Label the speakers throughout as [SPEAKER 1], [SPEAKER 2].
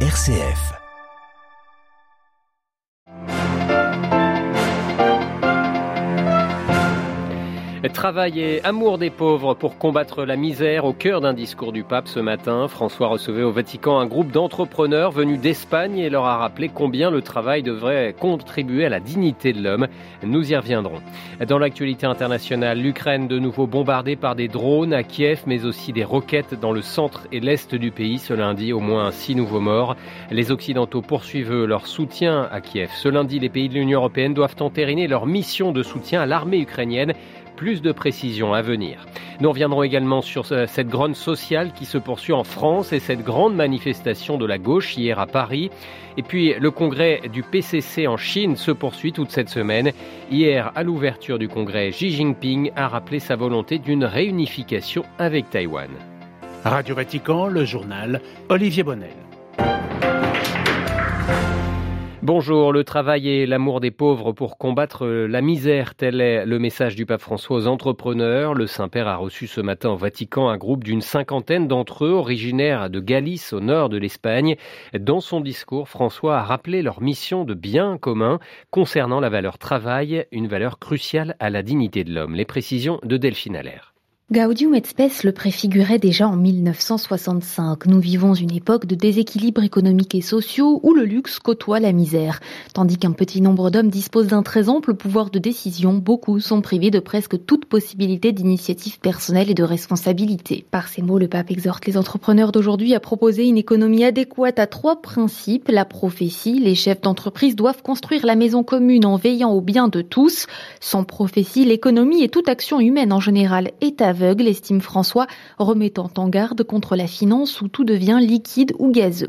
[SPEAKER 1] RCF.
[SPEAKER 2] Travail et amour des pauvres pour combattre la misère au cœur d'un discours du pape ce matin. François recevait au Vatican un groupe d'entrepreneurs venus d'Espagne et leur a rappelé combien le travail devrait contribuer à la dignité de l'homme. Nous y reviendrons. Dans l'actualité internationale, l'Ukraine de nouveau bombardée par des drones à Kiev, mais aussi des roquettes dans le centre et l'est du pays. Ce lundi, au moins six nouveaux morts. Les Occidentaux poursuivent leur soutien à Kiev. Ce lundi, les pays de l'Union européenne doivent entériner leur mission de soutien à l'armée ukrainienne plus de précisions à venir. Nous reviendrons également sur cette grande sociale qui se poursuit en France et cette grande manifestation de la gauche hier à Paris. Et puis le congrès du PCC en Chine se poursuit toute cette semaine. Hier, à l'ouverture du congrès, Xi Jinping a rappelé sa volonté d'une réunification avec Taïwan.
[SPEAKER 3] Radio Vatican, le journal Olivier Bonnel.
[SPEAKER 2] Bonjour, le travail et l'amour des pauvres pour combattre la misère, tel est le message du pape François aux entrepreneurs. Le Saint-Père a reçu ce matin au Vatican un groupe d'une cinquantaine d'entre eux, originaires de Galice, au nord de l'Espagne. Dans son discours, François a rappelé leur mission de bien commun concernant la valeur travail, une valeur cruciale à la dignité de l'homme. Les précisions de Delphine Allaire.
[SPEAKER 4] Gaudium et Spes le préfigurait déjà en 1965. Nous vivons une époque de déséquilibre économique et sociaux où le luxe côtoie la misère. Tandis qu'un petit nombre d'hommes disposent d'un très ample pouvoir de décision, beaucoup sont privés de presque toute possibilité d'initiative personnelle et de responsabilité. Par ces mots, le pape exhorte les entrepreneurs d'aujourd'hui à proposer une économie adéquate à trois principes. La prophétie, les chefs d'entreprise doivent construire la maison commune en veillant au bien de tous. Sans prophétie, l'économie et toute action humaine en général est à aveugle, estime François, remettant en garde contre la finance où tout devient liquide ou gazeux.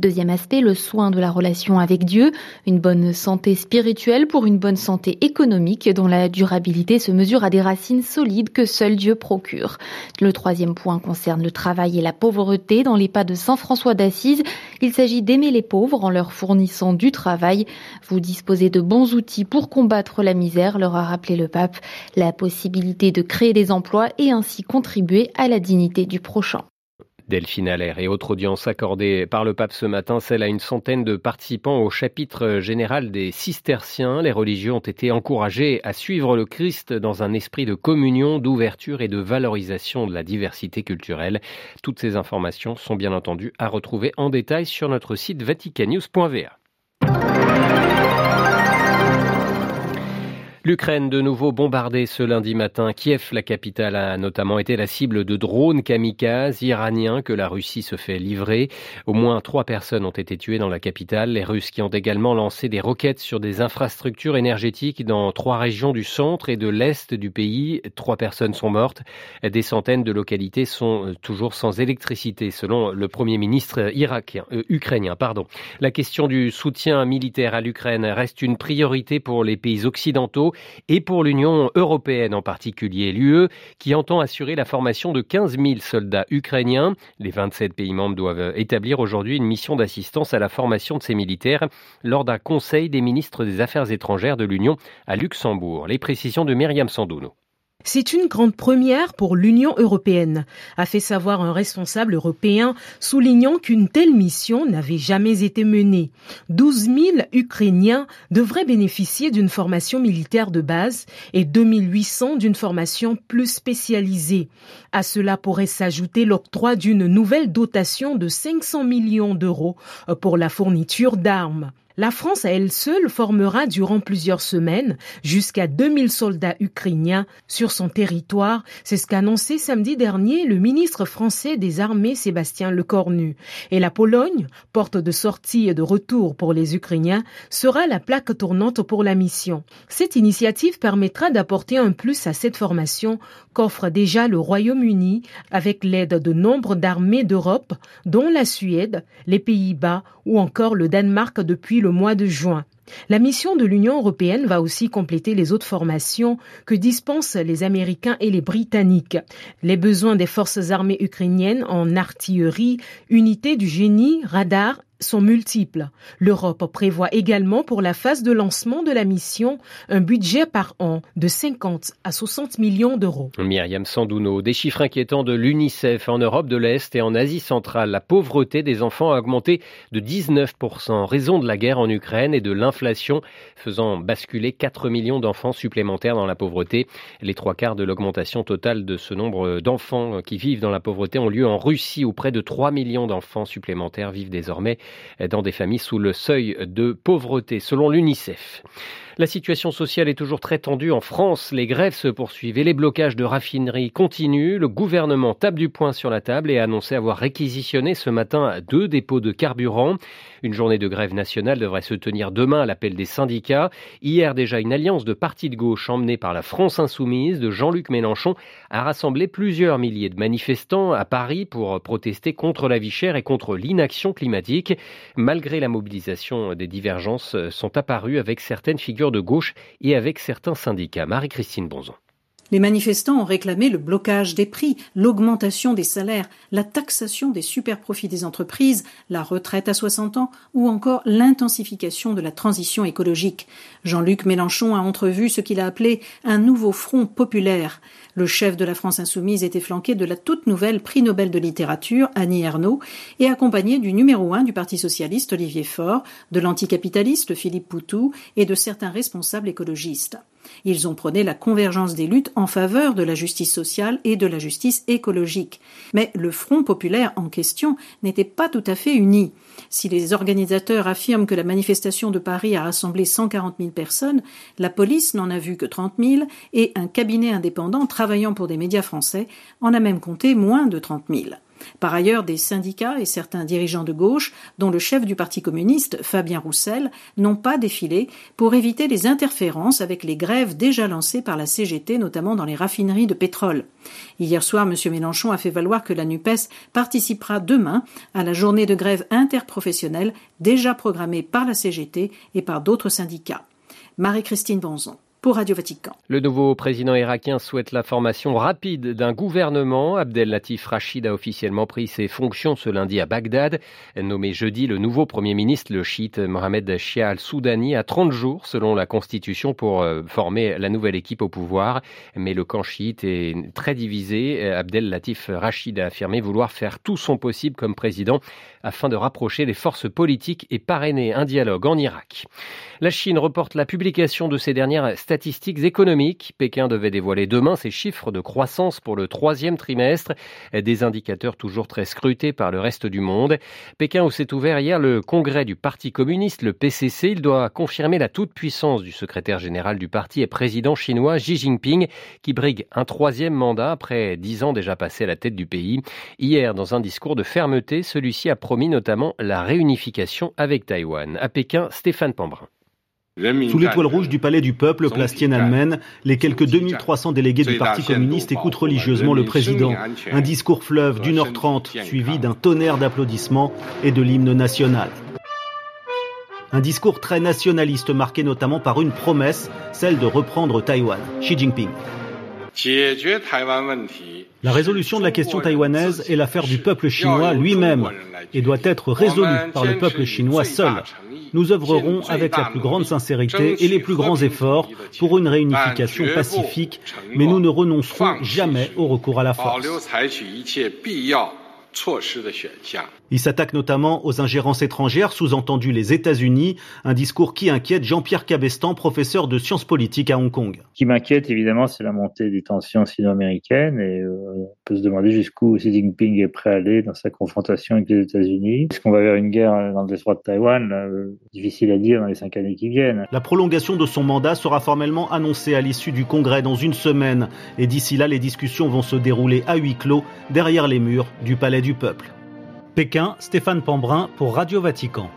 [SPEAKER 4] Deuxième aspect, le soin de la relation avec Dieu, une bonne santé spirituelle pour une bonne santé économique dont la durabilité se mesure à des racines solides que seul Dieu procure. Le troisième point concerne le travail et la pauvreté dans les pas de Saint François d'Assise. Il s'agit d'aimer les pauvres en leur fournissant du travail. Vous disposez de bons outils pour combattre la misère, leur a rappelé le pape. La possibilité de créer des emplois et ainsi contribuer à la dignité du prochain.
[SPEAKER 2] Delphine Allaire et autre audience accordée par le pape ce matin, celle à une centaine de participants au chapitre général des cisterciens. Les religieux ont été encouragés à suivre le Christ dans un esprit de communion, d'ouverture et de valorisation de la diversité culturelle. Toutes ces informations sont bien entendu à retrouver en détail sur notre site vaticannews.va. L'Ukraine de nouveau bombardée ce lundi matin. Kiev, la capitale, a notamment été la cible de drones kamikazes iraniens que la Russie se fait livrer. Au moins trois personnes ont été tuées dans la capitale. Les Russes qui ont également lancé des roquettes sur des infrastructures énergétiques dans trois régions du centre et de l'est du pays. Trois personnes sont mortes. Des centaines de localités sont toujours sans électricité, selon le premier ministre irakien, euh, ukrainien. Pardon. La question du soutien militaire à l'Ukraine reste une priorité pour les pays occidentaux et pour l'Union européenne en particulier. L'UE qui entend assurer la formation de 15 000 soldats ukrainiens. Les 27 pays membres doivent établir aujourd'hui une mission d'assistance à la formation de ces militaires lors d'un conseil des ministres des Affaires étrangères de l'Union à Luxembourg. Les précisions de Myriam Sandouno.
[SPEAKER 5] C'est une grande première pour l'Union européenne, a fait savoir un responsable européen, soulignant qu'une telle mission n'avait jamais été menée. 12 000 Ukrainiens devraient bénéficier d'une formation militaire de base et 2800 d'une formation plus spécialisée. À cela pourrait s'ajouter l'octroi d'une nouvelle dotation de 500 millions d'euros pour la fourniture d'armes. La France à elle seule formera durant plusieurs semaines jusqu'à 2000 soldats ukrainiens sur son territoire. C'est ce qu'a annoncé samedi dernier le ministre français des armées Sébastien Lecornu. Et la Pologne, porte de sortie et de retour pour les Ukrainiens, sera la plaque tournante pour la mission. Cette initiative permettra d'apporter un plus à cette formation qu'offre déjà le Royaume-Uni avec l'aide de nombre d'armées d'Europe, dont la Suède, les Pays-Bas ou encore le Danemark depuis le mois de juin. La mission de l'Union européenne va aussi compléter les autres formations que dispensent les Américains et les Britanniques. Les besoins des forces armées ukrainiennes en artillerie, unités du génie, radar, sont multiples. L'Europe prévoit également pour la phase de lancement de la mission un budget par an de 50 à 60 millions d'euros.
[SPEAKER 2] Myriam Sandouno, des chiffres inquiétants de l'UNICEF en Europe de l'Est et en Asie centrale. La pauvreté des enfants a augmenté de 19% en raison de la guerre en Ukraine et de l'inflation, faisant basculer 4 millions d'enfants supplémentaires dans la pauvreté. Les trois quarts de l'augmentation totale de ce nombre d'enfants qui vivent dans la pauvreté ont lieu en Russie où près de 3 millions d'enfants supplémentaires vivent désormais dans des familles sous le seuil de pauvreté, selon l'UNICEF. La situation sociale est toujours très tendue en France. Les grèves se poursuivent et les blocages de raffineries continuent. Le gouvernement tape du poing sur la table et a annoncé avoir réquisitionné ce matin deux dépôts de carburant. Une journée de grève nationale devrait se tenir demain à l'appel des syndicats. Hier déjà, une alliance de partis de gauche emmenée par la France insoumise de Jean-Luc Mélenchon a rassemblé plusieurs milliers de manifestants à Paris pour protester contre la vie chère et contre l'inaction climatique. Malgré la mobilisation, des divergences sont apparues avec certaines figures de gauche et avec certains syndicats. Marie-Christine Bonzon.
[SPEAKER 1] Les manifestants ont réclamé le blocage des prix, l'augmentation des salaires, la taxation des superprofits des entreprises, la retraite à 60 ans ou encore l'intensification de la transition écologique. Jean-Luc Mélenchon a entrevu ce qu'il a appelé un nouveau front populaire. Le chef de la France insoumise était flanqué de la toute nouvelle prix Nobel de littérature, Annie Ernaux, et accompagné du numéro un du Parti socialiste, Olivier Faure, de l'anticapitaliste Philippe Poutou et de certains responsables écologistes. Ils ont prôné la convergence des luttes en faveur de la justice sociale et de la justice écologique. Mais le Front populaire en question n'était pas tout à fait uni. Si les organisateurs affirment que la manifestation de Paris a rassemblé 140 000 personnes, la police n'en a vu que 30 000 et un cabinet indépendant travaillant pour des médias français en a même compté moins de 30 000. Par ailleurs, des syndicats et certains dirigeants de gauche, dont le chef du Parti communiste, Fabien Roussel, n'ont pas défilé pour éviter les interférences avec les grèves déjà lancées par la CGT, notamment dans les raffineries de pétrole. Hier soir, M. Mélenchon a fait valoir que la NUPES participera demain à la journée de grève interprofessionnelle déjà programmée par la CGT et par d'autres syndicats. Marie-Christine Bonzon pour Radio Vatican.
[SPEAKER 2] Le nouveau président irakien souhaite la formation rapide d'un gouvernement. Abdel Latif Rachid a officiellement pris ses fonctions ce lundi à Bagdad. Nommé jeudi, le nouveau premier ministre, le chiite Mohamed Shia al-Soudani, a 30 jours selon la constitution pour euh, former la nouvelle équipe au pouvoir. Mais le camp chiite est très divisé. Abdel Latif Rachid a affirmé vouloir faire tout son possible comme président afin de rapprocher les forces politiques et parrainer un dialogue en Irak. La Chine reporte la publication de ses dernières économiques. Pékin devait dévoiler demain ses chiffres de croissance pour le troisième trimestre, des indicateurs toujours très scrutés par le reste du monde. Pékin où s'est ouvert hier le congrès du Parti communiste, le PCC. Il doit confirmer la toute-puissance du secrétaire général du parti et président chinois Xi Jinping, qui brigue un troisième mandat après dix ans déjà passés à la tête du pays. Hier, dans un discours de fermeté, celui-ci a promis notamment la réunification avec Taïwan. À Pékin, Stéphane Pambrin.
[SPEAKER 6] Sous l'étoile rouge du palais du peuple, place Tiananmen, les quelques 2300 délégués du Parti communiste écoutent religieusement le président. Un discours fleuve d'une heure trente, suivi d'un tonnerre d'applaudissements et de l'hymne national. Un discours très nationaliste marqué notamment par une promesse, celle de reprendre Taïwan. Xi Jinping. La résolution de la question taïwanaise est l'affaire du peuple chinois lui-même et doit être résolue par le peuple chinois seul nous œuvrerons avec la plus grande sincérité et les plus grands efforts pour une réunification pacifique, mais nous ne renoncerons jamais au recours à la force. Il s'attaque notamment aux ingérences étrangères, sous-entendu les États-Unis, un discours qui inquiète Jean-Pierre Cabestan, professeur de sciences politiques à Hong Kong.
[SPEAKER 7] Ce qui m'inquiète évidemment, c'est la montée des tensions sino-américaines et euh, on peut se demander jusqu'où Xi Jinping est prêt à aller dans sa confrontation avec les États-Unis. Est-ce qu'on va vers une guerre dans le détroit de Taïwan? Euh, Difficile à dire dans les cinq années qui viennent.
[SPEAKER 6] La prolongation de son mandat sera formellement annoncée à l'issue du Congrès dans une semaine et d'ici là, les discussions vont se dérouler à huis clos derrière les murs du Palais du Peuple. Pékin, Stéphane Pambrin pour Radio Vatican.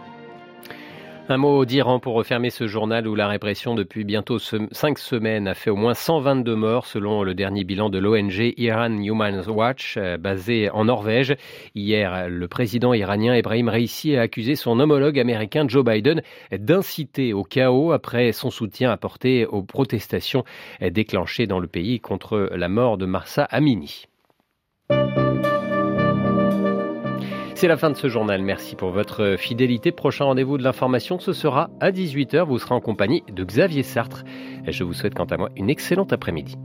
[SPEAKER 2] Un mot d'Iran pour refermer ce journal où la répression depuis bientôt cinq semaines a fait au moins 122 morts selon le dernier bilan de l'ONG Iran Human Watch euh, basé en Norvège. Hier, le président iranien Ebrahim Raisi a accusé son homologue américain Joe Biden d'inciter au chaos après son soutien apporté aux protestations déclenchées dans le pays contre la mort de Marsa Amini. C'est la fin de ce journal. Merci pour votre fidélité. Prochain rendez-vous de l'information, ce sera à 18h. Vous serez en compagnie de Xavier Sartre. Je vous souhaite quant à moi une excellente après-midi.